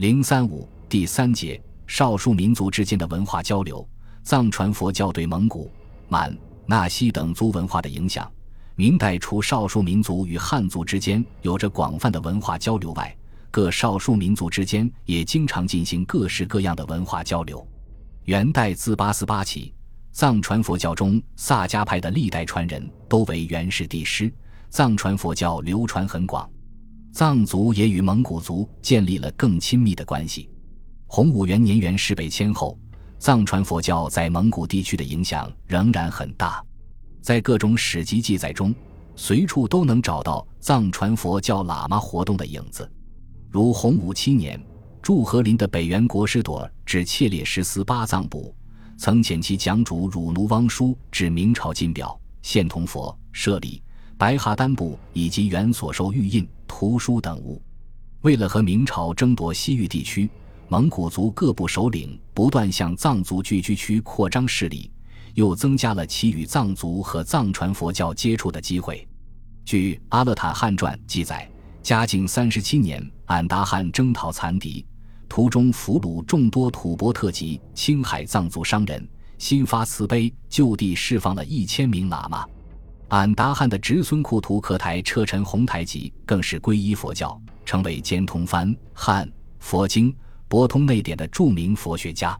零三五第三节少数民族之间的文化交流。藏传佛教对蒙古、满、纳西等族文化的影响。明代除少数民族与汉族之间有着广泛的文化交流外，各少数民族之间也经常进行各式各样的文化交流。元代自八思巴起，藏传佛教中萨迦派的历代传人都为元氏帝师，藏传佛教流传很广。藏族也与蒙古族建立了更亲密的关系。洪武元年元氏北迁后，藏传佛教在蒙古地区的影响仍然很大。在各种史籍记载中，随处都能找到藏传佛教喇嘛活动的影子。如洪武七年，祝和林的北元国师朵至切列什斯巴藏部，曾遣其讲主汝奴汪叔至明朝金表、现铜佛、舍利、白哈丹部以及原所收玉印。图书等物，为了和明朝争夺西域地区，蒙古族各部首领不断向藏族聚居区扩张势力，又增加了其与藏族和藏传佛教接触的机会。据《阿勒坦汗传》记载，嘉靖三十七年，俺答汗征讨残敌，途中俘虏众多吐蕃特级青海藏族商人，心发慈悲，就地释放了一千名喇嘛。俺答汗的侄孙库图克台车臣洪台吉更是皈依佛教，成为兼通梵、汉、佛经、博通内典的著名佛学家。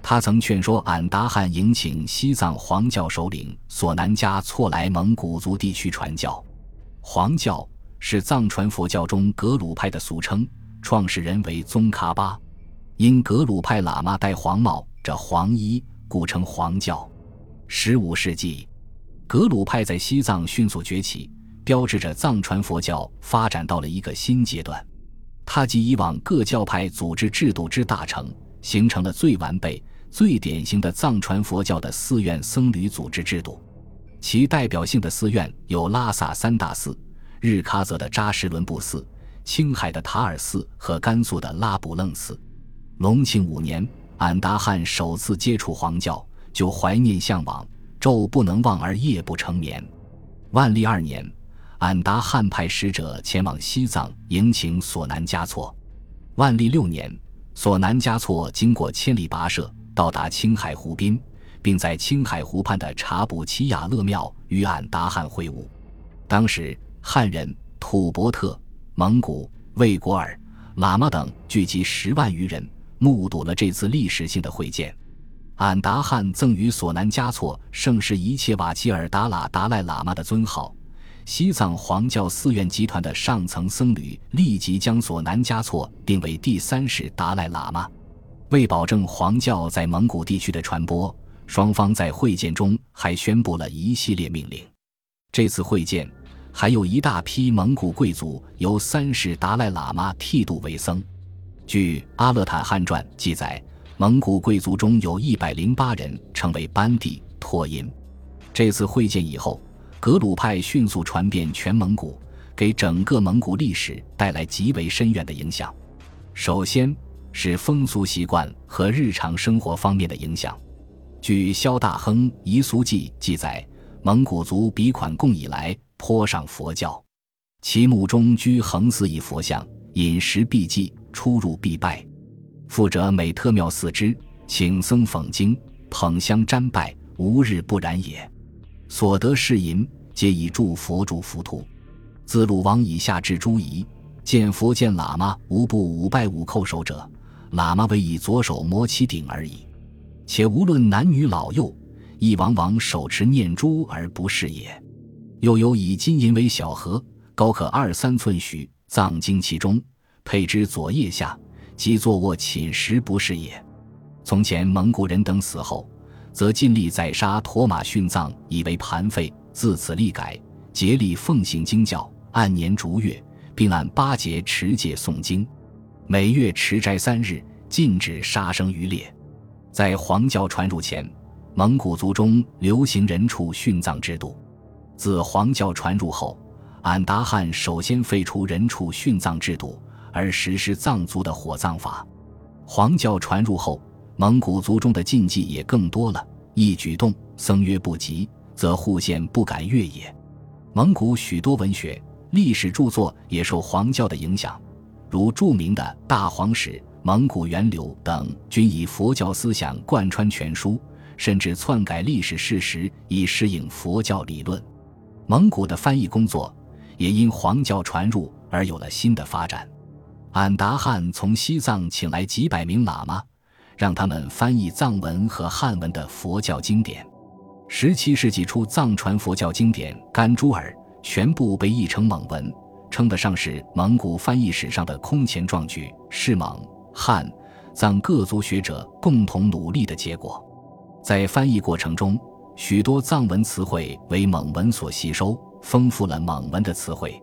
他曾劝说俺答汗迎请西藏黄教首领索南加措来蒙古族地区传教。黄教是藏传佛教中格鲁派的俗称，创始人为宗喀巴。因格鲁派喇嘛戴黄帽、着黄衣，故称黄教。十五世纪。格鲁派在西藏迅速崛起，标志着藏传佛教发展到了一个新阶段。它及以往各教派组织制度之大成，形成了最完备、最典型的藏传佛教的寺院僧侣组织制度。其代表性的寺院有拉萨三大寺、日喀则的扎什伦布寺、青海的塔尔寺和甘肃的拉卜楞寺。隆庆五年，俺答汗首次接触黄教，就怀念向往。昼不能忘而夜不成眠。万历二年，俺答汗派使者前往西藏迎请索南嘉措。万历六年，索南嘉措经过千里跋涉，到达青海湖滨，并在青海湖畔的察卜齐雅勒庙与俺答汗会晤。当时，汉人、吐蕃特、蒙古、卫国尔、喇嘛等聚集十万余人，目睹了这次历史性的会见。俺答汗赠予索南嘉措盛世一切瓦齐尔达拉达赖喇嘛的尊号，西藏黄教寺院集团的上层僧侣立即将索南嘉措定为第三世达赖喇嘛。为保证黄教在蒙古地区的传播，双方在会见中还宣布了一系列命令。这次会见还有一大批蒙古贵族由三世达赖喇嘛剃度为僧。据《阿勒坦汗传》记载。蒙古贵族中有一百零八人成为班底托音。这次会见以后，格鲁派迅速传遍全蒙古，给整个蒙古历史带来极为深远的影响。首先是风俗习惯和日常生活方面的影响。据萧大亨《彝俗记》记载，蒙古族笔款贡以来，颇上佛教，其墓中居横四一佛像，饮食必祭，出入必拜。富者每特庙四之，请僧讽经，捧香瞻拜，无日不然也。所得是银，皆以助佛助浮屠。自鲁王以下至诸夷，见佛见喇嘛，无不五拜五叩首者，喇嘛为以左手摩其顶而已。且无论男女老幼，亦往往手持念珠而不是也。又有以金银为小盒，高可二三寸许，藏经其中，配之左腋下。即坐卧寝食不是也。从前蒙古人等死后，则尽力宰杀驼马殉葬，以为盘费。自此立改，竭力奉行经教，按年逐月，并按八节持戒诵经，每月持斋三日，禁止杀生渔猎。在黄教传入前，蒙古族中流行人畜殉葬制度。自黄教传入后，俺答汗首先废除人畜殉葬制度。而实施藏族的火葬法，黄教传入后，蒙古族中的禁忌也更多了。一举动，僧曰不及，则户县不敢越也。蒙古许多文学、历史著作也受黄教的影响，如著名的大黄史《蒙古源流等均以佛教思想贯穿全书，甚至篡改历史事实以适应佛教理论。蒙古的翻译工作也因黄教传入而有了新的发展。俺答汗从西藏请来几百名喇嘛，让他们翻译藏文和汉文的佛教经典。十七世纪初，藏传佛教经典《甘珠尔》全部被译成蒙文，称得上是蒙古翻译史上的空前壮举，是蒙、汉、藏各族学者共同努力的结果。在翻译过程中，许多藏文词汇为蒙文所吸收，丰富了蒙文的词汇。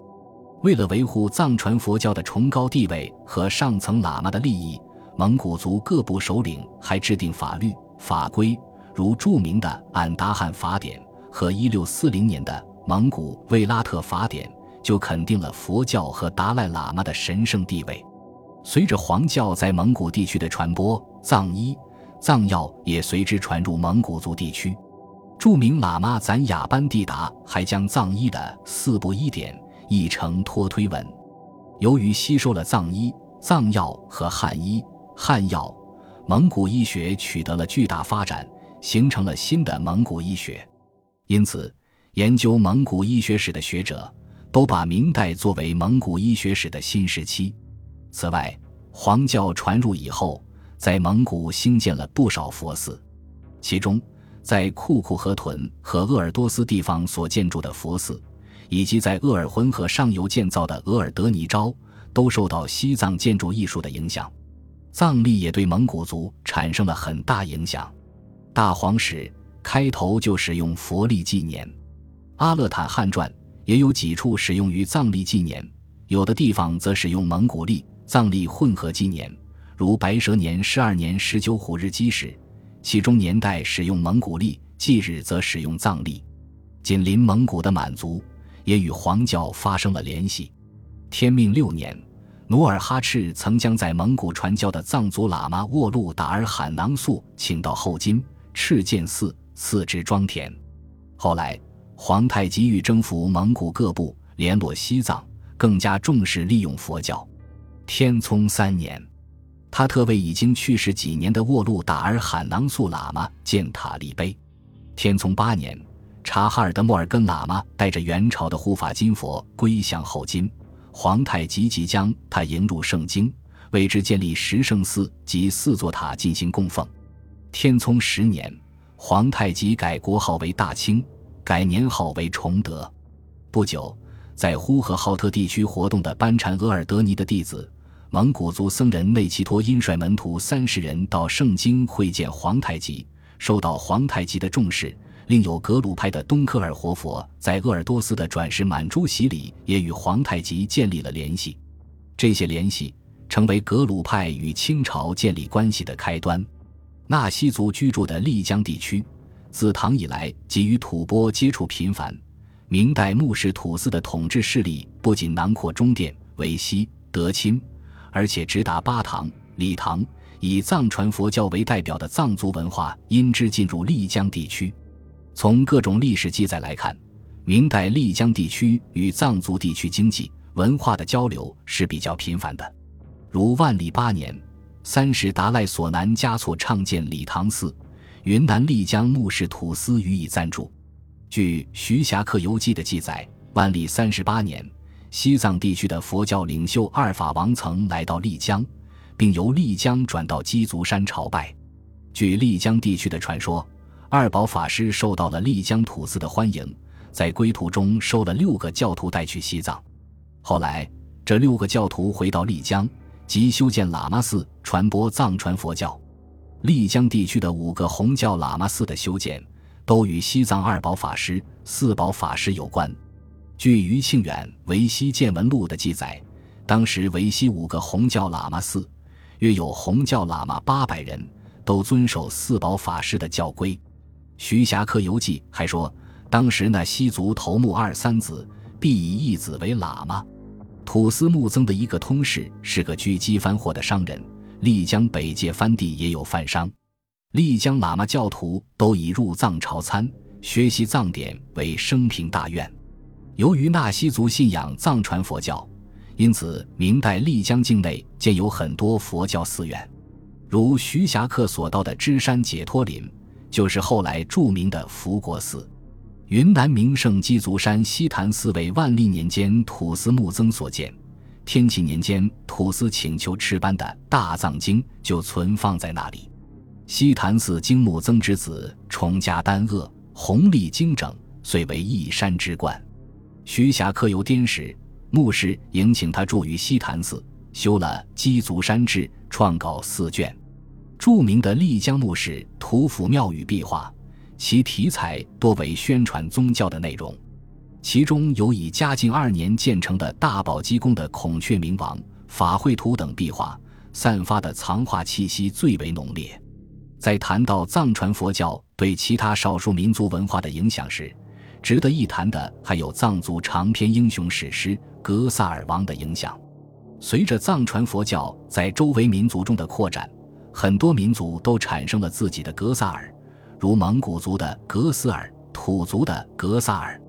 为了维护藏传佛教的崇高地位和上层喇嘛的利益，蒙古族各部首领还制定法律法规。如著名的《俺答汗法典》和1640年的《蒙古卫拉特法典》，就肯定了佛教和达赖喇嘛的神圣地位。随着黄教在蒙古地区的传播，藏医、藏药也随之传入蒙古族地区。著名喇嘛赞雅班蒂达还将藏医的四部医典译成托推文。由于吸收了藏医、藏药和汉医、汉药，蒙古医学取得了巨大发展。形成了新的蒙古医学，因此，研究蒙古医学史的学者都把明代作为蒙古医学史的新时期。此外，黄教传入以后，在蒙古兴建了不少佛寺，其中在库库河屯和鄂尔多斯地方所建筑的佛寺，以及在鄂尔浑河上游建造的额尔德尼昭，都受到西藏建筑艺术的影响。藏历也对蒙古族产生了很大影响。大皇史开头就使用佛历纪年，阿勒坦汉传也有几处使用于藏历纪年，有的地方则使用蒙古历、藏历混合纪年，如白蛇年十二年十九虎日基时，其中年代使用蒙古历，忌日则使用藏历。紧邻蒙古的满族也与黄教发生了联系。天命六年，努尔哈赤曾将在蒙古传教的藏族喇嘛沃路达尔罕囊素请到后金。赤剑寺赐之庄田。后来，皇太极欲征服蒙古各部，联络西藏，更加重视利用佛教。天聪三年，他特为已经去世几年的沃路达尔罕囊素喇嘛建塔立碑。天聪八年，察哈尔的莫尔根喇嘛带着元朝的护法金佛归降后金，皇太极即将他迎入圣经，为之建立十圣寺及四座塔进行供奉。天聪十年，皇太极改国号为大清，改年号为崇德。不久，在呼和浩特地区活动的班禅额尔德尼的弟子、蒙古族僧人内奇托因率门徒三十人到盛京会见皇太极，受到皇太极的重视。另有格鲁派的东科尔活佛在鄂尔多斯的转世满珠洗礼，也与皇太极建立了联系。这些联系成为格鲁派与清朝建立关系的开端。纳西族居住的丽江地区，自唐以来即与吐蕃接触频繁。明代木氏土司的统治势力不仅囊括中甸、维西、德钦，而且直达巴塘、理塘。以藏传佛教为代表的藏族文化因之进入丽江地区。从各种历史记载来看，明代丽江地区与藏族地区经济文化的交流是比较频繁的，如万历八年。三世达赖索南嘉措创建理塘寺，云南丽江木氏土司予以赞助。据《徐霞客游记》的记载，万历三十八年，西藏地区的佛教领袖二法王曾来到丽江，并由丽江转到鸡足山朝拜。据丽江地区的传说，二宝法师受到了丽江土司的欢迎，在归途中收了六个教徒带去西藏。后来，这六个教徒回到丽江。即修建喇嘛寺，传播藏传佛教。丽江地区的五个红教喇嘛寺的修建，都与西藏二宝法师、四宝法师有关。据余庆远《维西见闻录》的记载，当时维西五个红教喇嘛寺，约有红教喇嘛八百人，都遵守四宝法师的教规。徐霞客游记还说，当时那西族头目二三子，必以一子为喇嘛。土司木曾的一个通事是个狙击番货的商人，丽江北界番地也有贩商。丽江喇嘛教徒都以入藏朝参、学习藏典为生平大愿。由于纳西族信仰藏传佛教，因此明代丽江境内建有很多佛教寺院，如徐霞客所到的芝山解脱林，就是后来著名的福国寺。云南名胜鸡足山西坛寺为万历年间土司木曾所建，天启年间土司请求敕颁的大藏经就存放在那里。西坛寺经木曾之子崇家丹鄂，弘历精整，遂为一山之冠。徐霞客游滇时，牧师迎请他住于西坛寺，修了《鸡足山志》，创稿四卷。著名的丽江墓室土府庙宇壁画。其题材多为宣传宗教的内容，其中有以嘉靖二年建成的大宝鸡宫的孔雀明王、法会图等壁画，散发的藏画气息最为浓烈。在谈到藏传佛教对其他少数民族文化的影响时，值得一谈的还有藏族长篇英雄史诗《格萨尔王》的影响。随着藏传佛教在周围民族中的扩展，很多民族都产生了自己的格萨尔。如蒙古族的格斯尔、土族的格萨尔、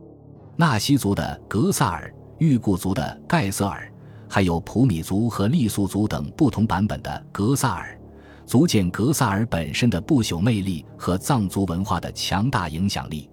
纳西族的格萨尔、裕固族的盖瑟尔，还有普米族和傈僳族等不同版本的格萨尔，足见格萨尔本身的不朽魅力和藏族文化的强大影响力。